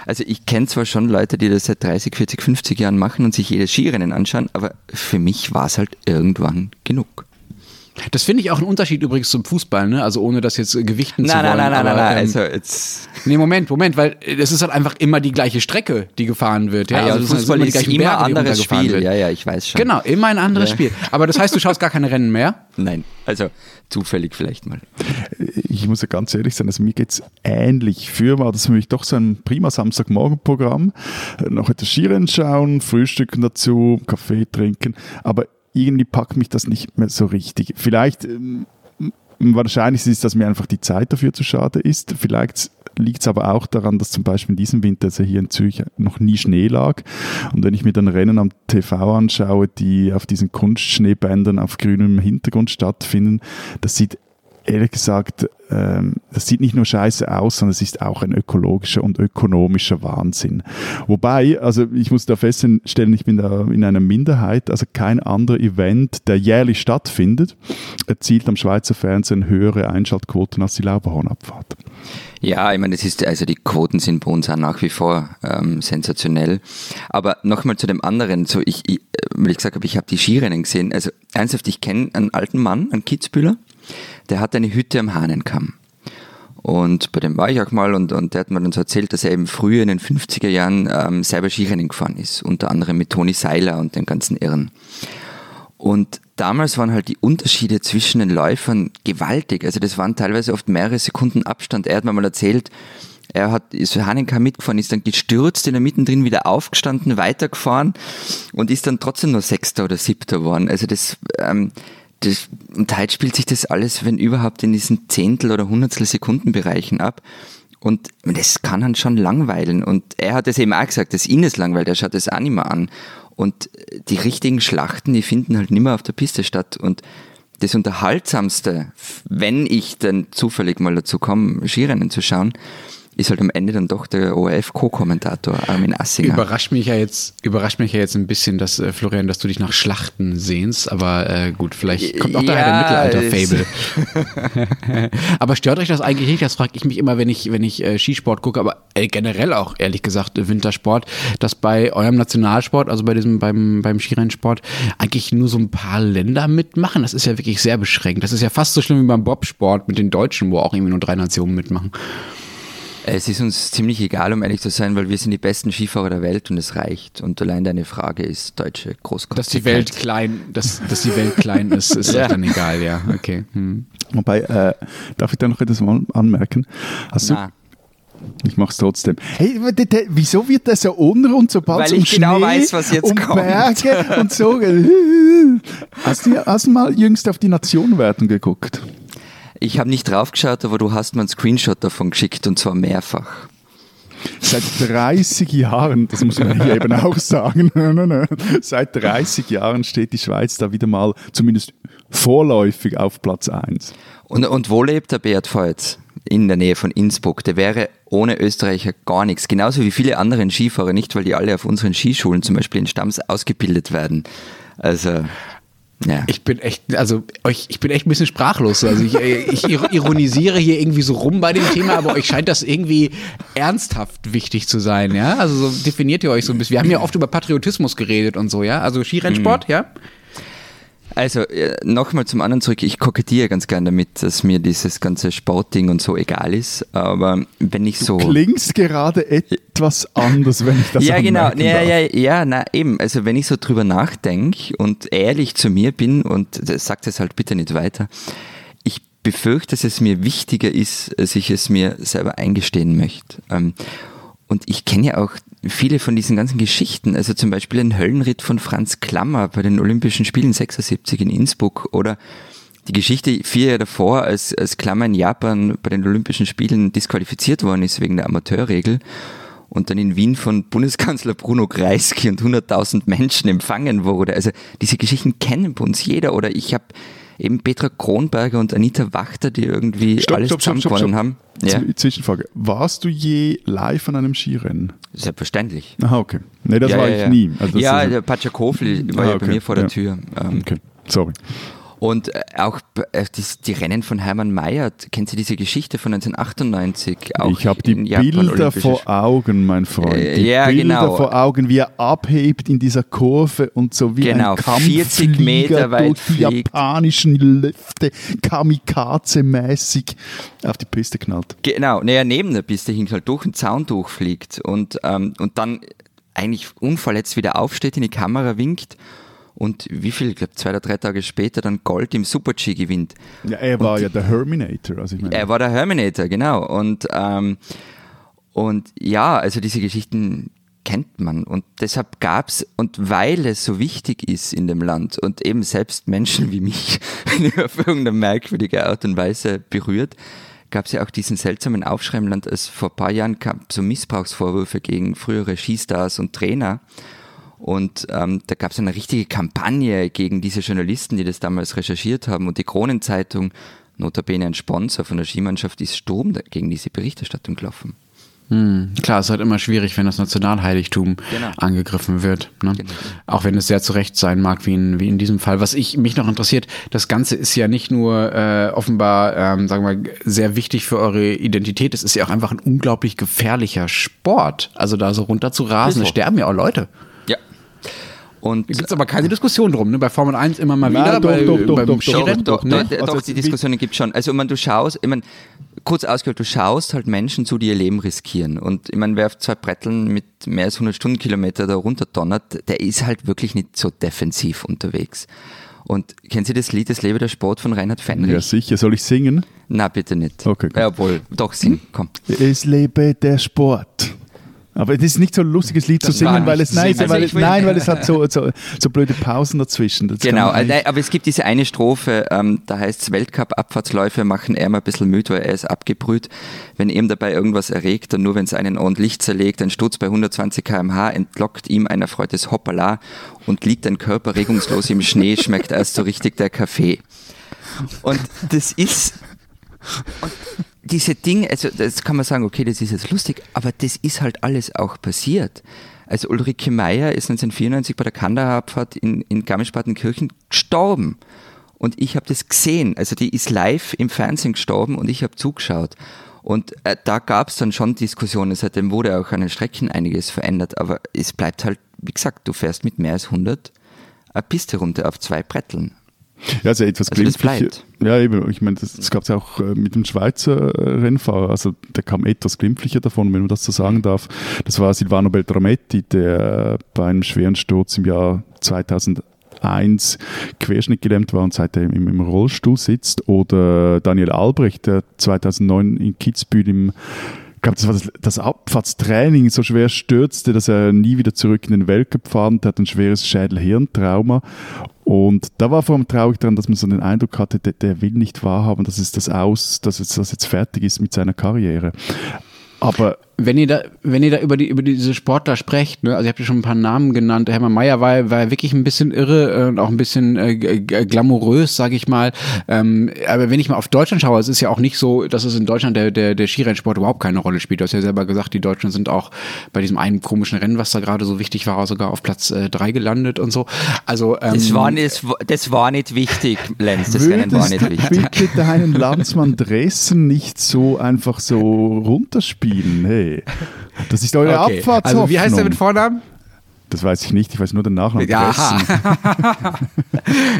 Also ich kenne zwar schon Leute, die das seit 30, 40, 50 Jahren machen und sich jedes Skirennen anschauen, aber für mich war es halt irgendwann genug. Das finde ich auch ein Unterschied übrigens zum Fußball, ne? Also ohne das jetzt äh, gewichten zu Nein, wollen. nein, nein, nein, aber, nein, nein. ähm, Also jetzt Nee, Moment, Moment, weil es ist halt einfach immer die gleiche Strecke, die gefahren wird. Ja, Ah ja, also Fußball immer ist immer Berge, ein anderes Spiel. wird. Ja, ja, ich weiß schon. Genau, immer ein anderes Ja. Spiel. Aber das heißt, du schaust gar keine Rennen mehr? Nein, also zufällig vielleicht mal. ich muss ja ganz ehrlich sein, also mir geht's ähnlich. Früher war das für mich doch so ein prima Samstagmorgenprogramm. Äh, Noch etwas Skirennen schauen, Frühstücken dazu, Kaffee trinken. Aber irgendwie packt mich das nicht mehr so richtig. Vielleicht, ähm, wahrscheinlich ist es, dass mir einfach die Zeit dafür zu schade ist. Vielleicht liegt es aber auch daran, dass zum Beispiel in diesem Winter also hier in Zürich noch nie Schnee lag. Und wenn ich mir dann Rennen am TV anschaue, die auf diesen Kunstschneebändern auf grünem Hintergrund stattfinden, das sieht ehrlich gesagt, ähm, das sieht nicht nur scheiße aus, sondern es ist auch ein ökologischer und ökonomischer Wahnsinn. Wobei, also ich muss da feststellen, ich bin da in einer Minderheit, also kein anderer Event, der jährlich stattfindet, erzielt am Schweizer Fernsehen höhere Einschaltquoten als die Lauberhornabfahrt. Ja, ich meine, das ist, also die Quoten sind bei uns auch nach wie vor ähm, sensationell. Aber nochmal zu dem anderen, so ich, ich, weil ich gesagt habe, ich habe die Skirennen gesehen. Also ernsthaft, ich kenne einen alten Mann, einen Kitzbühler, der hat eine Hütte am Hahnenkamm. Und bei dem war ich auch mal und, und der hat mir dann so erzählt, dass er eben früher in den 50er Jahren ähm, selber Skirennen gefahren ist, unter anderem mit Toni Seiler und den ganzen Irren. Und damals waren halt die Unterschiede zwischen den Läufern gewaltig. Also das waren teilweise oft mehrere Sekunden Abstand. Er hat mir mal erzählt, er hat, ist für Hanenkam mitgefahren, ist dann gestürzt, in der mittendrin wieder aufgestanden, weitergefahren und ist dann trotzdem nur Sechster oder Siebter geworden. Also das, ähm, das, und heute spielt sich das alles, wenn überhaupt, in diesen Zehntel- oder Hundertstel Sekundenbereichen ab. Und das kann dann schon langweilen. Und er hat es eben auch gesagt, dass ihn es langweilt, er schaut es auch nicht mehr an. Und die richtigen Schlachten, die finden halt nicht mehr auf der Piste statt. Und das Unterhaltsamste, wenn ich dann zufällig mal dazu komme, Skirennen zu schauen, ist halt am Ende dann doch der ORF-Co-Kommentator Armin Assinger. Überrascht mich ja jetzt, überrascht mich ja jetzt ein bisschen, dass äh, Florian, dass du dich nach Schlachten sehnst, aber äh, gut, vielleicht kommt auch daher Ja, der es- Mittelalter-Fable. aber stört euch das eigentlich nicht? Das frage ich mich immer, wenn ich, wenn ich äh, Skisport gucke, aber äh, generell auch ehrlich gesagt Wintersport, dass bei eurem Nationalsport, also bei diesem beim beim Skirennsport, eigentlich nur so ein paar Länder mitmachen. Das ist ja wirklich sehr beschränkt. Das ist ja fast so schlimm wie beim Bobsport mit den Deutschen, wo auch irgendwie nur drei Nationen mitmachen. Es ist uns ziemlich egal, um ehrlich zu sein, weil wir sind die besten Skifahrer der Welt und es reicht. Und allein deine Frage ist deutsche Großkopfigkeit. Dass die Welt klein, dass, dass die Welt klein ist, ist Ja. dann egal, ja. Okay. Hm. Wobei, äh, darf ich da noch etwas mal anmerken? Hast du, Na, Ich mach's trotzdem. Hey, wieso wird der so unrund, sobald es um ich genau Schnee, weiß, was jetzt um kommt. Berge und so Hast du, hast du mal jüngst auf die Nationenwertung geguckt? Ich habe nicht draufgeschaut, aber du hast mir einen Screenshot davon geschickt und zwar mehrfach. Seit 30 Jahren, das muss man hier eben auch sagen, seit 30 Jahren steht die Schweiz da wieder mal zumindest vorläufig auf Platz 1. Und, und wo lebt der Beat Feutz? In der Nähe von Innsbruck. Der wäre ohne Österreicher gar nichts. Genauso wie viele andere Skifahrer nicht, weil die alle auf unseren Skischulen, zum Beispiel in Stamms, ausgebildet werden. Also, ja. Ich bin echt, also euch, ich bin echt ein bisschen sprachlos. Also ich, ich ir- ironisiere hier irgendwie so rum bei dem Thema, aber euch scheint das irgendwie ernsthaft wichtig zu sein, ja? Also so definiert ihr euch so ein bisschen. Wir haben ja oft über Patriotismus geredet und so, ja? Also Skirennsport, ja? Also äh, nochmal zum anderen zurück, ich kokettiere ganz gern damit, dass mir dieses ganze Sportding und so egal ist, aber wenn ich so... Klingst gerade etwas anders, wenn ich das ja, genau. Ja, ja, ja, na eben. Also wenn ich so drüber nachdenke und ehrlich zu mir bin und das sagt es halt bitte nicht weiter, ich befürchte, dass es mir wichtiger ist, als ich es mir selber eingestehen möchte. Ähm, Und ich kenne ja auch viele von diesen ganzen Geschichten, also zum Beispiel den Höllenritt von Franz Klammer bei den Olympischen Spielen 76 in Innsbruck oder die Geschichte vier Jahre davor, als, als Klammer in Japan bei den Olympischen Spielen disqualifiziert worden ist wegen der Amateurregel und dann in Wien von Bundeskanzler Bruno Kreisky und 100.000 Menschen empfangen wurde. Also diese Geschichten kennen bei uns jeder oder ich habe eben Petra Kronberger und Anita Wachter, die irgendwie Stopp, alles stopp, zusammengewonnen stopp. haben. Ja, Zwischenfrage. Warst du je live an einem Skirennen? selbstverständlich. Aha, okay. Nee, das ja, war ja, ich ja. nie. Also ja, der Pachakofli war Ah, ja okay. bei mir vor der Ja. Tür. Ähm, Okay, sorry. Und äh, auch äh, das, die Rennen von Hermann Mayer, kennt Sie diese Geschichte von 1998? Auch ich habe die Bilder vor Augen, mein Freund. Äh, Die ja, Bilder genau. vor Augen, wie er abhebt in dieser Kurve und so wie Genau, ein 40 Kampfflieger Meter weit durch die fliegt. japanischen Lüfte kamikaze-mäßig auf die Piste knallt. Genau, naja, neben der Piste hinkt halt durch den Zaun durchfliegt und, ähm, und dann eigentlich unverletzt wieder aufsteht, in die Kamera winkt und wie viel, ich glaube zwei oder drei Tage später dann Gold im Super-G gewinnt. Ja, er war ja der Herminator. Also ich meine, Er war der Herminator, genau. Und, ähm, und ja, also diese Geschichten kennt man. Und deshalb gab's und weil es so wichtig ist in dem Land und eben selbst Menschen wie mich auf irgendeine merkwürdige Art und Weise berührt, gab's ja auch diesen seltsamen Aufschrei im Land, als vor ein paar Jahren kam so Missbrauchsvorwürfe gegen frühere Skistars und Trainer. Und ähm, da gab es eine richtige Kampagne gegen diese Journalisten, die das damals recherchiert haben. Und die Kronenzeitung, notabene ein Sponsor von der Skimannschaft, ist Sturm gegen diese Berichterstattung gelaufen. Hm, klar, es ist halt immer schwierig, wenn das Nationalheiligtum Genau. angegriffen wird. Ne? Genau. Auch wenn es sehr zu Recht sein mag, wie in, wie in diesem Fall. Was ich mich noch interessiert, das Ganze ist ja nicht nur äh, offenbar, ähm, sagen wir mal, sehr wichtig für eure Identität, es ist ja auch einfach ein unglaublich gefährlicher Sport. Also da so runter zu rasen, so. sterben ja auch Leute. Und Da gibt es aber keine Diskussion drum, ne? Bei Formel 1 immer mal Nein, wieder, doch, bei, doch, doch, doch, doch, Skirennen. doch, ne? doch, Also doch, die wie- Diskussionen gibt schon. Also, ich meine, du schaust, ich meine, kurz ausgeholt, du schaust halt Menschen zu, die ihr Leben riskieren. Und ich meine, wer auf zwei Bretteln mit mehr als 100 Stundenkilometer da runter donnert, der ist halt wirklich nicht so defensiv unterwegs. Und kennen Sie das Lied Das Lebe der Sport von Reinhard Fendrich? ja, sicher. Soll ich singen? Na, bitte nicht. Okay, gut. Ja, obwohl, doch, sing, komm. Es lebe der Sport. Aber das ist nicht so ein lustiges Lied zu Das singen, weil nicht es, nein, singen. weil, Also es, nein, weil es hat so, so, so blöde Pausen dazwischen. Das Genau, aber es gibt diese eine Strophe, ähm, da heißt es, Weltcup-Abfahrtsläufe machen er mal ein bisschen müde, weil er ist abgebrüht. Wenn ihm dabei irgendwas erregt, dann nur wenn es einen ordentlich zerlegt, ein Sturz bei 120 kmh entlockt ihm ein erfreutes Hoppala und liegt ein Körper regungslos im Schnee, schmeckt erst so richtig der Kaffee. Und das ist, und diese Dinge, also das kann man sagen, okay, das ist jetzt lustig, aber das ist halt alles auch passiert. Also Ulrike Meyer ist 1994 bei der Kandahar-Abfahrt in, in Garmisch-Partenkirchen gestorben. Und ich habe das gesehen. Also die ist live im Fernsehen gestorben und ich habe zugeschaut. Und äh, da gab es dann schon Diskussionen. Seitdem wurde auch an den Strecken einiges verändert. Aber es bleibt halt, wie gesagt, du fährst mit mehr als 100 eine Piste runter auf zwei Bretteln. Ja, also etwas Also bleibt. Ja, eben. Ich meine, das, das gab es ja auch äh, mit dem Schweizer äh, Rennfahrer. Also der kam etwas glimpflicher davon, wenn man das so sagen darf. Das war Silvano Beltrametti, der bei einem schweren Sturz im Jahr 2001 querschnittgelähmt war und seitdem im, im Rollstuhl sitzt. Oder Daniel Albrecht, der 2009 in Kitzbühel im ich glaube, das war das, das Abfahrtstraining so schwer stürzte, dass er nie wieder zurück in den Weltcup fahren. Der hat ein schweres Schädel-Hirntrauma. Und da war vor allem traurig daran, dass man so den Eindruck hatte, der, der will nicht wahrhaben, dass es das aus, dass es das jetzt fertig ist mit seiner Karriere. Aber Wenn ihr da, wenn ihr da über die über diese Sportler sprecht, ne, also ihr habt ja schon ein paar Namen genannt. Der Hermann Mayer war, war wirklich ein bisschen irre äh, und auch ein bisschen äh, glamourös, sage ich mal. Ähm, aber wenn ich mal auf Deutschland schaue, es ist ja auch nicht so, dass es in Deutschland der der der Skirennsport überhaupt keine Rolle spielt. Du hast ja selber gesagt, die Deutschen sind auch bei diesem einen komischen Rennen, was da gerade so wichtig war, sogar auf Platz äh, drei gelandet und so. Also ähm, Das war, nicht, das war nicht wichtig, Lenz. Das Rennen war nicht du wichtig. bitte deinen Landsmann Dressen nicht so einfach so runterspielen? Hey, das ist eure okay. Abfahrtshoffnung. Also wie heißt der mit Vornamen? Das weiß ich nicht, ich weiß nur den Nachnamen. Ja.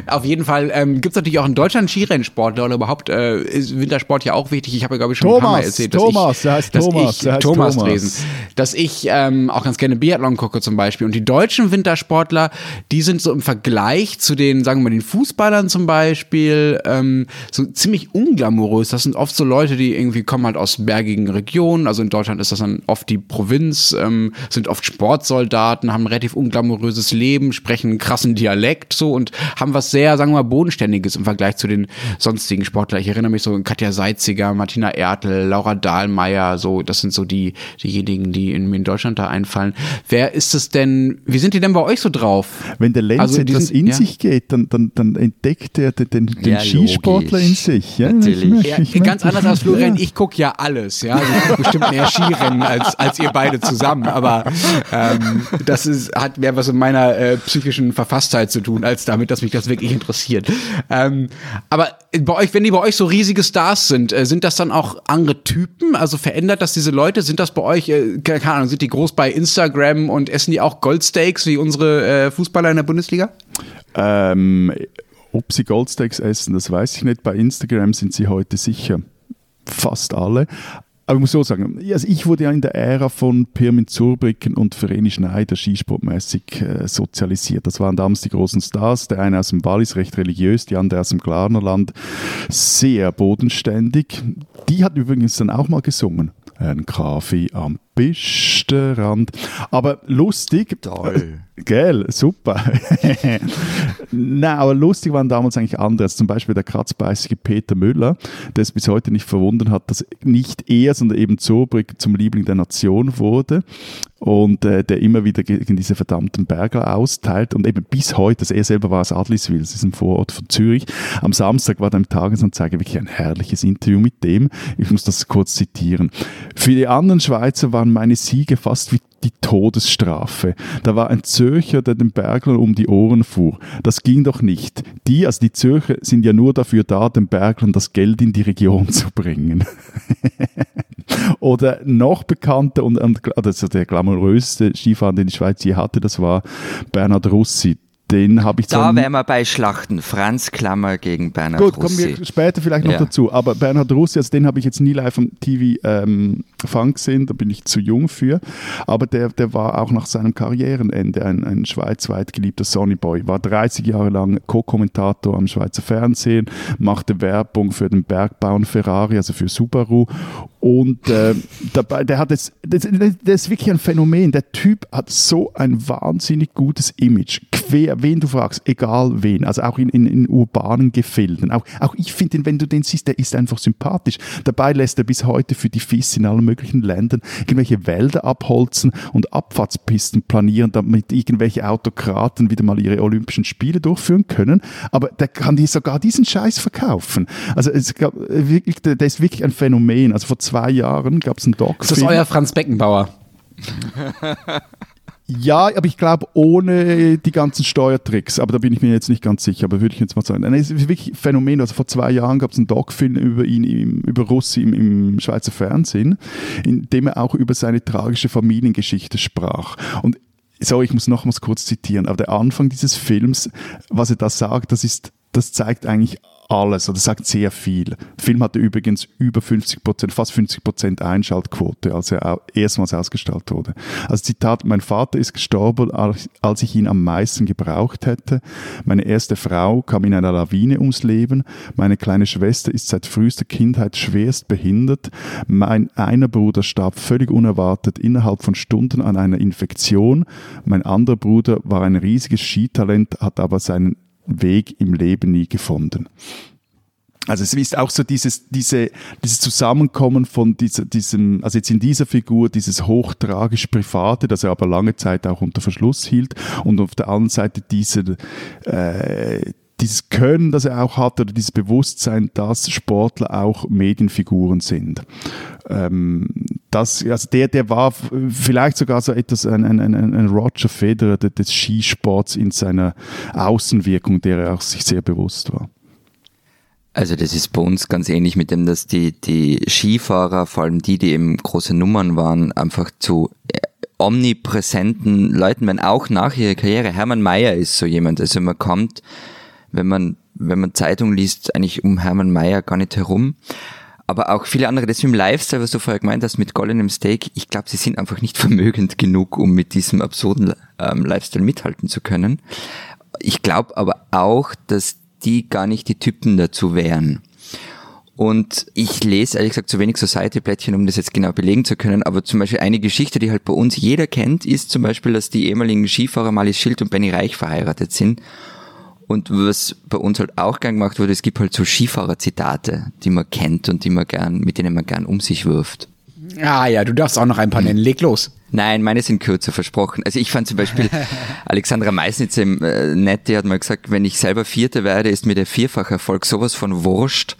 Auf jeden Fall ähm, gibt es natürlich auch in Deutschland Skirennsportler oder überhaupt äh, ist Wintersport ja auch wichtig. Ich habe ja, glaube ich, schon ein paar Mal Thomas, erzählt, dass Thomas, ich, der heißt dass Thomas, ich, der heißt Thomas, Thomas. Dresen, dass ich ähm, auch ganz gerne Biathlon gucke zum Beispiel. Und die deutschen Wintersportler, die sind so im Vergleich zu den, sagen wir mal, den Fußballern zum Beispiel, ähm, so ziemlich unglamourös. Das sind oft so Leute, die irgendwie kommen halt aus bergigen Regionen. Also in Deutschland ist das dann oft die Provinz, ähm, sind oft Sportsoldaten, haben relativ unglamouröses Leben, sprechen einen krassen Dialekt so und haben was sehr, sagen wir mal, bodenständiges im Vergleich zu den sonstigen Sportlern. Ich erinnere mich so an Katja Seitziger, Martina Ertel, Laura Dahlmeier, so, das sind so die, diejenigen, die in, in Deutschland da einfallen. Wer ist es denn, wie sind die denn bei euch so drauf? Wenn der Lenz Also etwas in ja. sich geht, dann, dann, dann entdeckt er den, den, den Ja, Skisportler logisch. in sich. Ja, Natürlich. Ja, ich ganz anders als Florian, Ja. ich gucke ja alles, ja. Also ich guck bestimmt mehr Skirennen als, als ihr beide zusammen. Aber ähm, das ist, hat mehr was mit meiner äh, psychischen Verfasstheit zu tun, als damit, dass mich das wirklich interessiert. Ähm, aber bei euch, wenn die bei euch so riesige Stars sind, äh, sind das dann auch andere Typen? Also verändert das diese Leute? Sind das bei euch, äh, keine Ahnung, sind die groß bei Instagram und essen die auch Goldsteaks wie unsere äh, Fußballer in der Bundesliga? Ähm, ob sie Goldsteaks essen, das weiß ich nicht. Bei Instagram sind sie heute sicher fast alle. Aber ich muss so sagen, also ich wurde ja in der Ära von Pirmin Zurbrücken und Vereni Schneider skisportmäßig äh, sozialisiert. Das waren damals die großen Stars. Der eine aus dem Wallis, recht religiös, die andere aus dem Glarnerland, sehr bodenständig. Die hat übrigens dann auch mal gesungen. Ein Kaffee am Pistenrand. Aber lustig. Toll. Gell, super. Nein, aber lustig waren damals eigentlich andere. Also zum Beispiel der kratzbeißige Peter Müller, der es bis heute nicht verwundert hat, dass nicht er, sondern eben Zurbrück zum Liebling der Nation wurde und äh, der immer wieder gegen diese verdammten Berger austeilt und eben bis heute, also er selber war aus Adliswil, das ist ein Vorort von Zürich. Am Samstag war da im Tagesanzeiger wirklich ein herrliches Interview mit dem. Ich muss das kurz zitieren. Für die anderen Schweizer waren meine Siege fast wie die Todesstrafe. Da war ein Zürcher, der den Berglern um die Ohren fuhr. Das ging doch nicht. Die, also die Zürcher, sind ja nur dafür da, den Berglern das Geld in die Region zu bringen. Oder noch bekannter und, und also der glamouröseste Skifahrer, den die Schweiz je hatte, das war Bernhard Russi. Den habe ich Da wären wir bei Schlachten. Franz Klammer gegen Bernhard Gut, kommen Russi. wir später vielleicht noch Ja. dazu. Aber Bernhard Russi, also den habe ich jetzt nie live am TV ähm, Funk gesehen, da bin ich zu jung für. Aber der, der war auch nach seinem Karrierenende ein, ein schweizweit geliebter Sonnyboy. War 30 Jahre lang Co-Kommentator am Schweizer Fernsehen, machte Werbung für den Bergbauern Ferrari, also für Subaru. Und äh, dabei, der hat jetzt, das, der ist wirklich ein Phänomen. Der Typ hat so ein wahnsinnig gutes Image. Quer, wen du fragst, egal wen. Also auch in, in, in urbanen Gefilden. Auch, auch ich finde ihn, wenn du den siehst, der ist einfach sympathisch. Dabei lässt er bis heute für die FIS in allen möglichen Ländern irgendwelche Wälder abholzen und Abfahrtspisten planieren, damit irgendwelche Autokraten wieder mal ihre Olympischen Spiele durchführen können. Aber der kann dir sogar diesen Scheiß verkaufen. Also es gab wirklich, der, der ist wirklich ein Phänomen. Also vor zwei Jahren gab es einen Doc. Ist das euer Franz Beckenbauer? Ja, aber ich glaube ohne die ganzen Steuertricks. Aber da bin ich mir jetzt nicht ganz sicher. Aber würde ich jetzt mal sagen. Es ist wirklich ein Phänomen. Also vor zwei Jahren gab es einen Doc-Film über ihn, im, über Russi im, im Schweizer Fernsehen, in dem er auch über seine tragische Familiengeschichte sprach. Und Sorry, ich muss nochmals kurz zitieren, aber der Anfang dieses Films, was er da sagt, das ist, das zeigt eigentlich alles, oder sagt sehr viel. Der Film hatte übrigens über 50 Prozent, fast 50 Prozent Einschaltquote, als er erstmals ausgestrahlt wurde. Also Zitat, mein Vater ist gestorben, als ich ihn am meisten gebraucht hätte. Meine erste Frau kam in einer Lawine ums Leben. Meine kleine Schwester ist seit frühester Kindheit schwerst behindert. Mein einer Bruder starb völlig unerwartet innerhalb von Stunden an einer Infektion. Mein anderer Bruder war ein riesiges Skitalent, hat aber seinen Weg im Leben nie gefunden. Also es ist auch so dieses, diese, dieses Zusammenkommen von dieser, diesem, also jetzt in dieser Figur, dieses hochtragisch Private, das er aber lange Zeit auch unter Verschluss hielt und auf der anderen Seite diese, äh, dieses Können, das er auch hat, oder dieses Bewusstsein, dass Sportler auch Medienfiguren sind. Ähm, das, also der, der war vielleicht sogar so etwas ein, ein, ein, ein Roger Federer de- des Skisports in seiner Außenwirkung, der er auch sich sehr bewusst war. Also das ist bei uns ganz ähnlich mit dem, dass die, die Skifahrer, vor allem die, die eben große Nummern waren, einfach zu äh, omnipräsenten Leuten, wenn auch nach ihrer Karriere. Hermann Mayer ist so jemand. Also man kommt, wenn man, wenn man Zeitung liest, eigentlich um Hermann Mayer gar nicht herum. Aber auch viele andere, das im Lifestyle, was du vorher gemeint hast, mit goldenem Steak, ich glaube, sie sind einfach nicht vermögend genug, um mit diesem absurden ähm, Lifestyle mithalten zu können. Ich glaube aber auch, dass die gar nicht die Typen dazu wären. Und ich lese ehrlich gesagt zu wenig Society-Plättchen, um das jetzt genau belegen zu können. Aber zum Beispiel eine Geschichte, die halt bei uns jeder kennt, ist zum Beispiel, dass die ehemaligen Skifahrer Malis Schild und Benny Reich verheiratet sind. Und was bei uns halt auch gern gemacht wurde, es gibt halt so Skifahrer-Zitate, die man kennt und die man gern, mit denen man gern um sich wirft. Ah ja, du darfst auch noch ein paar nennen. Leg los. Nein, meine sind kürzer versprochen. Also ich fand zum Beispiel Alexandra Meisnitz im äh, Nett, die hat mal gesagt, wenn ich selber Vierte werde, ist mir der Vierfacherfolg sowas von Wurscht.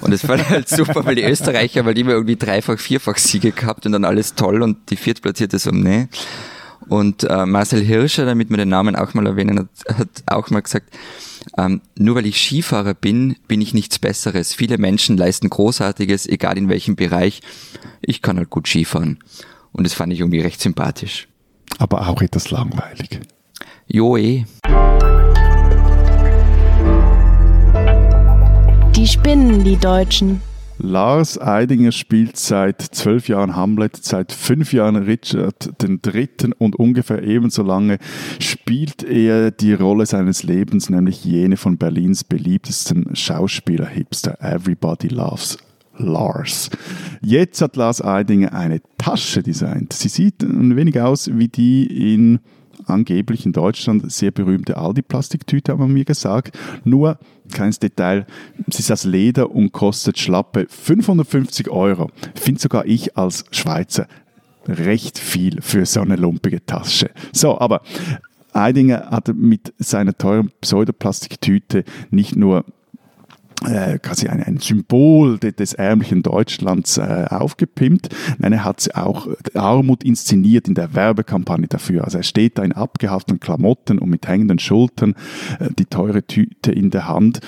Und das war halt super, weil die Österreicher, weil die immer irgendwie dreifach, vierfach Siege gehabt und dann alles toll und die Viertplatzierte so, nee. Und äh, Marcel Hirscher, damit wir den Namen auch mal erwähnen, hat, hat auch mal gesagt, ähm, nur weil ich Skifahrer bin, bin ich nichts Besseres. Viele Menschen leisten Großartiges, egal in welchem Bereich. Ich kann halt gut Skifahren. Und das fand ich irgendwie recht sympathisch. Aber auch etwas langweilig. Jo eh. Die spinnen, die Deutschen. Lars Eidinger spielt seit zwölf Jahren Hamlet, seit fünf Jahren Richard den Dritten und ungefähr ebenso lange spielt er die Rolle seines Lebens, nämlich jene von Berlins beliebtesten Schauspieler-Hipster Everybody Loves Lars. Jetzt hat Lars Eidinger eine Tasche designt. Sie sieht ein wenig aus wie die in angeblich in Deutschland sehr berühmte Aldi-Plastiktüte, haben wir mir gesagt. Nur, kleines Detail, sie ist aus Leder und kostet schlappe 550 Euro. Finde sogar ich als Schweizer recht viel für so eine lumpige Tasche. So, aber Eidinger hat mit seiner teuren Pseudoplastiktüte nicht nur quasi ein, ein Symbol de, des ärmlichen Deutschlands äh, aufgepimpt. Nein, er hat auch Armut inszeniert in der Werbekampagne dafür. Also er steht da in abgehafteten Klamotten und mit hängenden Schultern, äh, die teure Tüte in der Hand,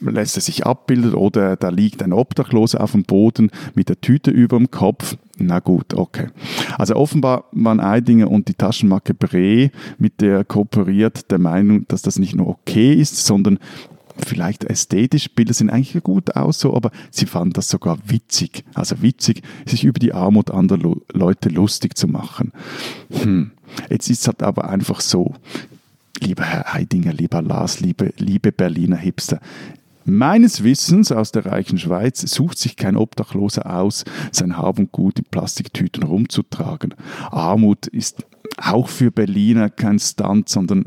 lässt er sich abbilden oder da liegt ein Obdachloser auf dem Boden mit der Tüte über dem Kopf. Na gut, okay. Also offenbar waren Eidinger und die Taschenmarke Bre, mit der er kooperiert, der Meinung, dass das nicht nur okay ist, sondern vielleicht ästhetisch, Bilder sehen eigentlich gut aus, so, aber sie fanden das sogar witzig. Also witzig, sich über die Armut anderer Leute lustig zu machen. Hm. Jetzt ist es halt aber einfach so, lieber Herr Eidinger, lieber Lars, liebe, liebe Berliner Hipster, Meines Wissens aus der reichen Schweiz sucht sich kein Obdachloser aus, sein Hab und Gut in Plastiktüten rumzutragen. Armut ist auch für Berliner kein Stunt, sondern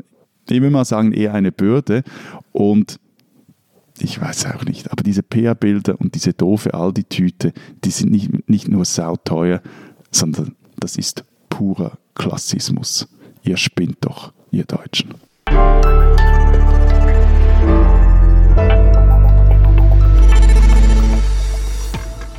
ich will mal sagen, eher eine Bürde. Und ich weiß auch nicht, aber diese PR-Bilder und diese doofe Aldi-Tüte, die sind nicht, nicht nur sauteuer, sondern das ist purer Klassismus. Ihr spinnt doch, ihr Deutschen.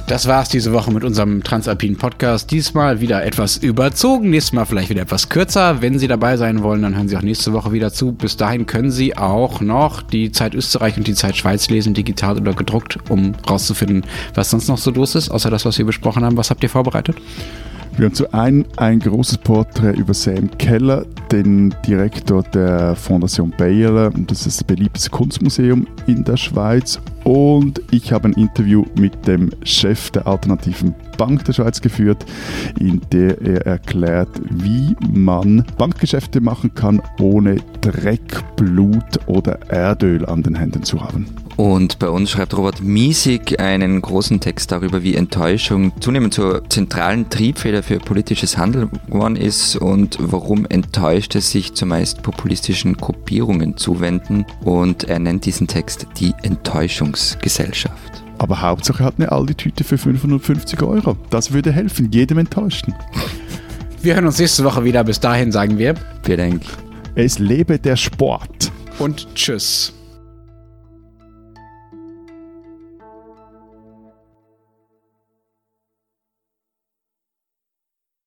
Das war's diese Woche mit unserem Transalpinen Podcast. Diesmal wieder etwas überzogen, nächstes Mal vielleicht wieder etwas kürzer. Wenn Sie dabei sein wollen, dann hören Sie auch nächste Woche wieder zu. Bis dahin können Sie auch noch die Zeit Österreich und die Zeit Schweiz lesen, digital oder gedruckt, um rauszufinden, was sonst noch so los ist, außer das, was wir besprochen haben. Was habt ihr vorbereitet? Wir haben zu einem ein großes Porträt über Sam Keller, den Direktor der Fondation Bayer. Das ist das beliebteste Kunstmuseum in der Schweiz. Und ich habe ein Interview mit dem Chef der alternativen Bank der Schweiz geführt, in der er erklärt, wie man Bankgeschäfte machen kann, ohne Dreck, Blut oder Erdöl an den Händen zu haben. Und bei uns schreibt Robert Miesig einen großen Text darüber, wie Enttäuschung zunehmend zur zentralen Triebfeder für politisches Handeln geworden ist und warum Enttäuschte sich zumeist populistischen Gruppierungen zuwenden. Und er nennt diesen Text die Enttäuschungsgesellschaft. Aber Hauptsache hat eine Aldi-Tüte für 550 Euro. Das würde helfen, jedem Enttäuschten. Wir hören uns nächste Woche wieder. Bis dahin sagen wir. Vielen Dank. Es lebe der Sport. Und tschüss.